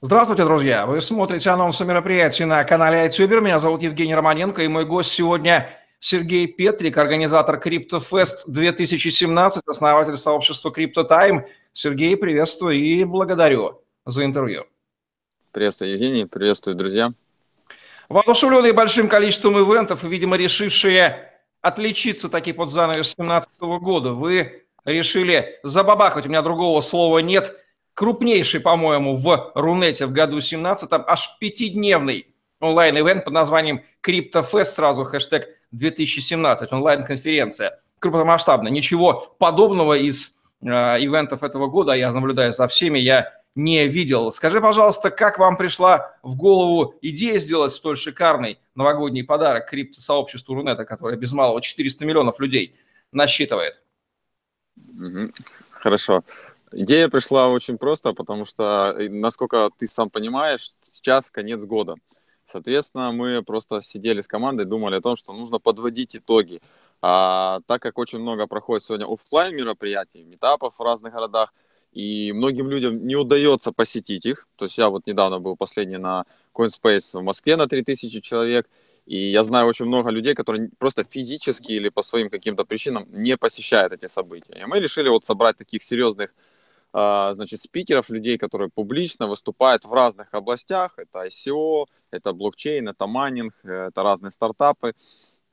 Здравствуйте, друзья! Вы смотрите анонсы мероприятий на канале iTuber. Меня зовут Евгений Романенко, и мой гость сегодня Сергей Петрик, организатор CryptoFest 2017, основатель сообщества CryptoTime. Сергей, приветствую и благодарю за интервью. Приветствую, Евгений, приветствую, друзья. Воодушевленные большим количеством ивентов и, видимо, решившие отличиться таки под занавес 2017 года, вы решили забабахать, у меня другого слова нет – крупнейший, по-моему, в Рунете в году 17 аж пятидневный онлайн-ивент под названием CryptoFest, сразу хэштег 2017, онлайн-конференция. Крупномасштабно. Ничего подобного из э, ивентов этого года, я наблюдаю за всеми, я не видел. Скажи, пожалуйста, как вам пришла в голову идея сделать столь шикарный новогодний подарок криптосообществу Рунета, которое без малого 400 миллионов людей насчитывает? Хорошо. Идея пришла очень просто, потому что, э, насколько ты сам понимаешь, сейчас конец года. Соответственно, мы просто сидели с командой, думали о том, что нужно подводить итоги. А так как очень много проходит сегодня офлайн мероприятий, метапов в разных городах, и многим людям не удается посетить их. То есть я вот недавно был последний на CoinSpace в Москве на 3000 человек, и я знаю очень много людей, которые просто физически или по своим каким-то причинам не посещают эти события. И мы решили вот собрать таких серьезных значит, спикеров, людей, которые публично выступают в разных областях. Это ICO, это блокчейн, это майнинг, это разные стартапы.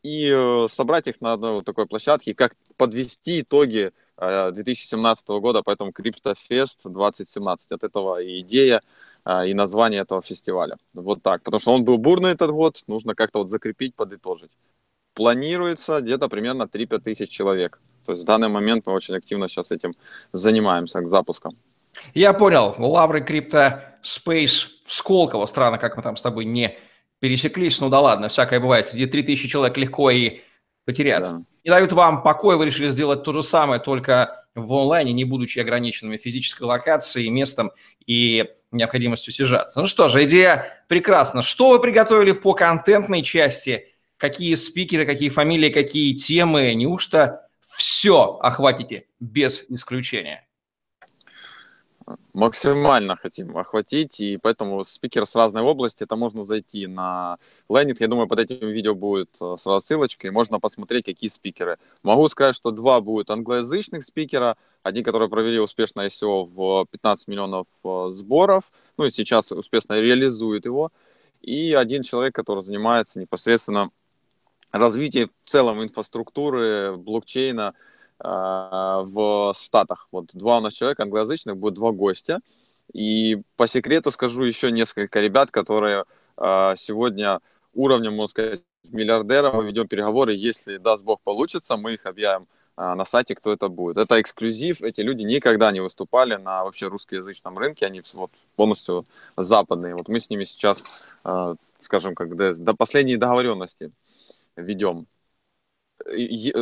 И э, собрать их на одной вот такой площадке, как подвести итоги 2017 э, года, поэтому CryptoFest 2017. От этого и идея, э, и название этого фестиваля. Вот так. Потому что он был бурный этот год, нужно как-то вот закрепить, подытожить. Планируется где-то примерно 3-5 тысяч человек. То есть в данный момент мы очень активно сейчас этим занимаемся к запуску. Я понял. Лавры Крипто Space в Сколково. Странно, как мы там с тобой не пересеклись. Ну да ладно, всякое бывает. Среди 3000 человек легко и потеряться. Да. Не дают вам покоя, вы решили сделать то же самое, только в онлайне, не будучи ограниченными физической локацией, местом и необходимостью съезжаться. Ну что же, идея прекрасна. Что вы приготовили по контентной части? Какие спикеры, какие фамилии, какие темы? Неужто все охватите без исключения? Максимально хотим охватить, и поэтому спикер с разной области, это можно зайти на лендинг, я думаю, под этим видео будет э, сразу ссылочка, и можно посмотреть, какие спикеры. Могу сказать, что два будут англоязычных спикера, один, который провели успешно SEO в 15 миллионов э, сборов, ну и сейчас успешно реализует его, и один человек, который занимается непосредственно развитие в целом инфраструктуры блокчейна э, в Штатах. Вот два у нас человека англоязычных, будет два гостя. И по секрету скажу еще несколько ребят, которые э, сегодня уровнем, можно сказать, миллиардера. Мы ведем переговоры. Если, даст Бог, получится, мы их объявим э, на сайте, кто это будет. Это эксклюзив. Эти люди никогда не выступали на вообще русскоязычном рынке. Они вот полностью западные. Вот мы с ними сейчас, э, скажем, как до, до последней договоренности ведем.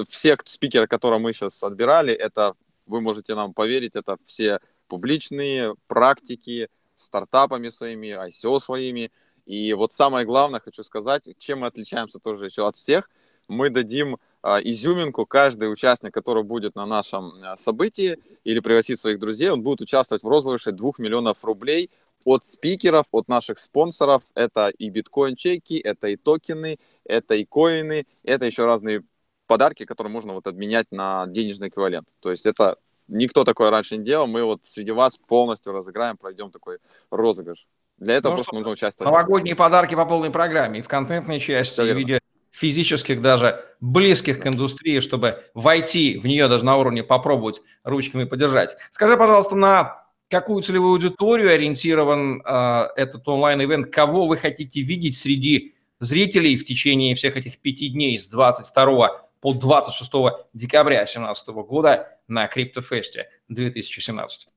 Все спикеры, которые мы сейчас отбирали, это, вы можете нам поверить, это все публичные практики, стартапами своими, ICO своими. И вот самое главное, хочу сказать, чем мы отличаемся тоже еще от всех, мы дадим а, изюминку, каждый участник, который будет на нашем а, событии или пригласит своих друзей, он будет участвовать в розыгрыше 2 миллионов рублей от спикеров, от наших спонсоров. Это и биткоин-чеки, это и токены, это и коины, это еще разные подарки, которые можно вот обменять на денежный эквивалент. То есть это никто такое раньше не делал. Мы вот среди вас полностью разыграем, пройдем такой розыгрыш. Для этого ну, просто нужно участвовать. Новогодние подарки по полной программе. И в контентной части, и в виде физических даже близких к индустрии, чтобы войти в нее даже на уровне попробовать ручками подержать. Скажи, пожалуйста, на какую целевую аудиторию ориентирован э, этот онлайн-ивент? Кого вы хотите видеть среди зрителей в течение всех этих пяти дней с 22 по 26 декабря 2017 года на Криптофесте 2017?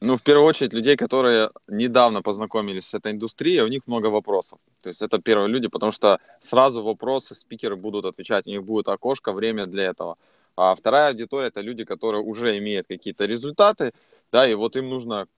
Ну, в первую очередь, людей, которые недавно познакомились с этой индустрией, у них много вопросов. То есть это первые люди, потому что сразу вопросы спикеры будут отвечать, у них будет окошко, время для этого. А вторая аудитория – это люди, которые уже имеют какие-то результаты, да, и вот им нужно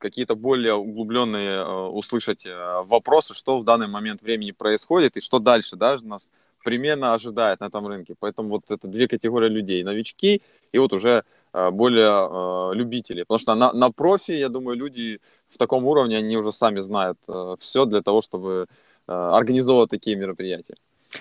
какие-то более углубленные э, услышать э, вопросы, что в данный момент времени происходит и что дальше да, нас примерно ожидает на этом рынке. Поэтому вот это две категории людей. Новички и вот уже э, более э, любители. Потому что на, на профи, я думаю, люди в таком уровне, они уже сами знают э, все для того, чтобы э, организовывать такие мероприятия.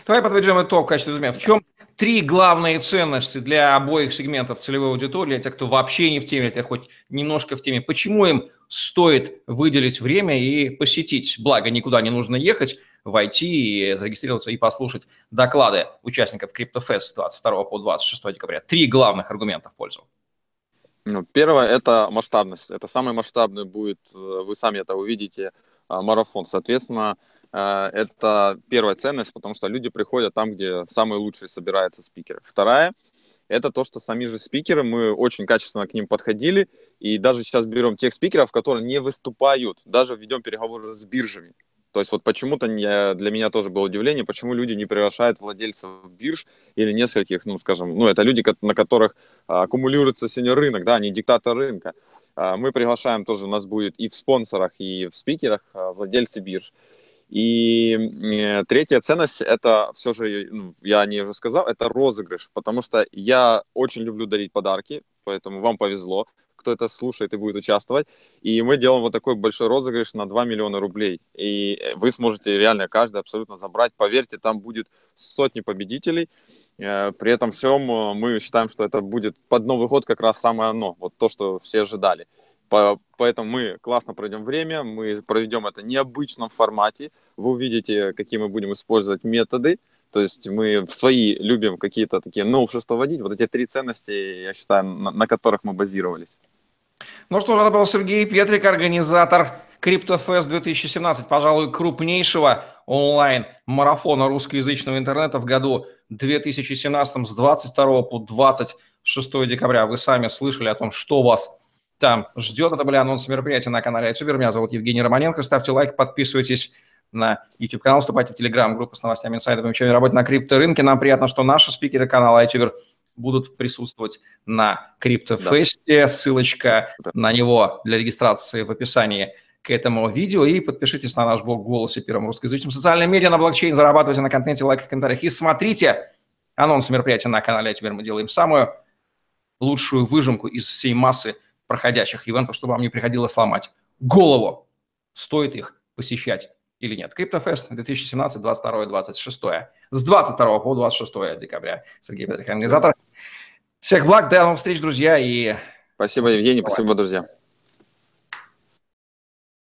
Давай подведем итог в качестве резюме. В чем три главные ценности для обоих сегментов целевой аудитории, для тех, кто вообще не в теме, для тех, хоть немножко в теме? Почему им стоит выделить время и посетить? Благо, никуда не нужно ехать, войти и зарегистрироваться и послушать доклады участников CryptoFest с 22 по 26 декабря. Три главных аргумента в пользу. Ну, первое – это масштабность. Это самый масштабный будет, э, вы сами это увидите, а, марафон. Соответственно, Э, это первая ценность, потому что люди приходят там, где самые лучшие собираются спикеры. Вторая – это то, что сами же спикеры, мы очень качественно к ним подходили, и даже сейчас берем тех спикеров, которые не выступают, даже ведем переговоры с биржами. То есть вот почему-то для меня тоже было удивление, почему люди не приглашают владельцев бирж или нескольких, ну, скажем, ну, это люди, на которых а, аккумулируется сегодня рынок, да, они диктаторы рынка. А, мы приглашаем тоже, у нас будет и в спонсорах, и в спикерах а, владельцы бирж. И э, третья ценность, это все же, ну, я не уже сказал, это розыгрыш, потому что я очень люблю дарить подарки, поэтому вам повезло, кто это слушает и будет участвовать. И мы делаем вот такой большой розыгрыш на 2 миллиона рублей. И вы сможете реально каждый абсолютно забрать. Поверьте, там будет сотни победителей. Э, при этом всем э, мы считаем, что это будет под Новый год как раз самое оно, вот то, что все ожидали. Поэтому мы классно пройдем время, мы проведем это в необычном формате. Вы увидите, какие мы будем использовать методы. То есть мы в свои любим какие-то такие новшества вводить. Вот эти три ценности, я считаю, на, на которых мы базировались. Ну что же, это был Сергей Петрик, организатор CryptoFest 2017, пожалуй, крупнейшего онлайн-марафона русскоязычного интернета в году 2017 с 22 по 26 декабря. Вы сами слышали о том, что вас там ждет. Это были анонсы мероприятия на канале YouTube. Меня зовут Евгений Романенко. Ставьте лайк, подписывайтесь на YouTube-канал, вступайте в Telegram-группу с новостями, инсайдами, чем работе на крипторынке. Нам приятно, что наши спикеры канала YouTube будут присутствовать на криптофесте. Да. Ссылочка да. на него для регистрации в описании к этому видео. И подпишитесь на наш блог «Голосе первым русскоязычным». Социальные медиа на блокчейн. Зарабатывайте на контенте, лайках, комментариях. И смотрите анонсы мероприятия на канале. А теперь мы делаем самую лучшую выжимку из всей массы проходящих ивентов, чтобы вам не приходилось сломать голову, стоит их посещать или нет. CryptoFest 2017, 22, 26. С 22 по 26 декабря. Сергей Петрик, организатор. Всех благ, до новых встреч, друзья. И... Спасибо, Евгений, спасибо, друзья.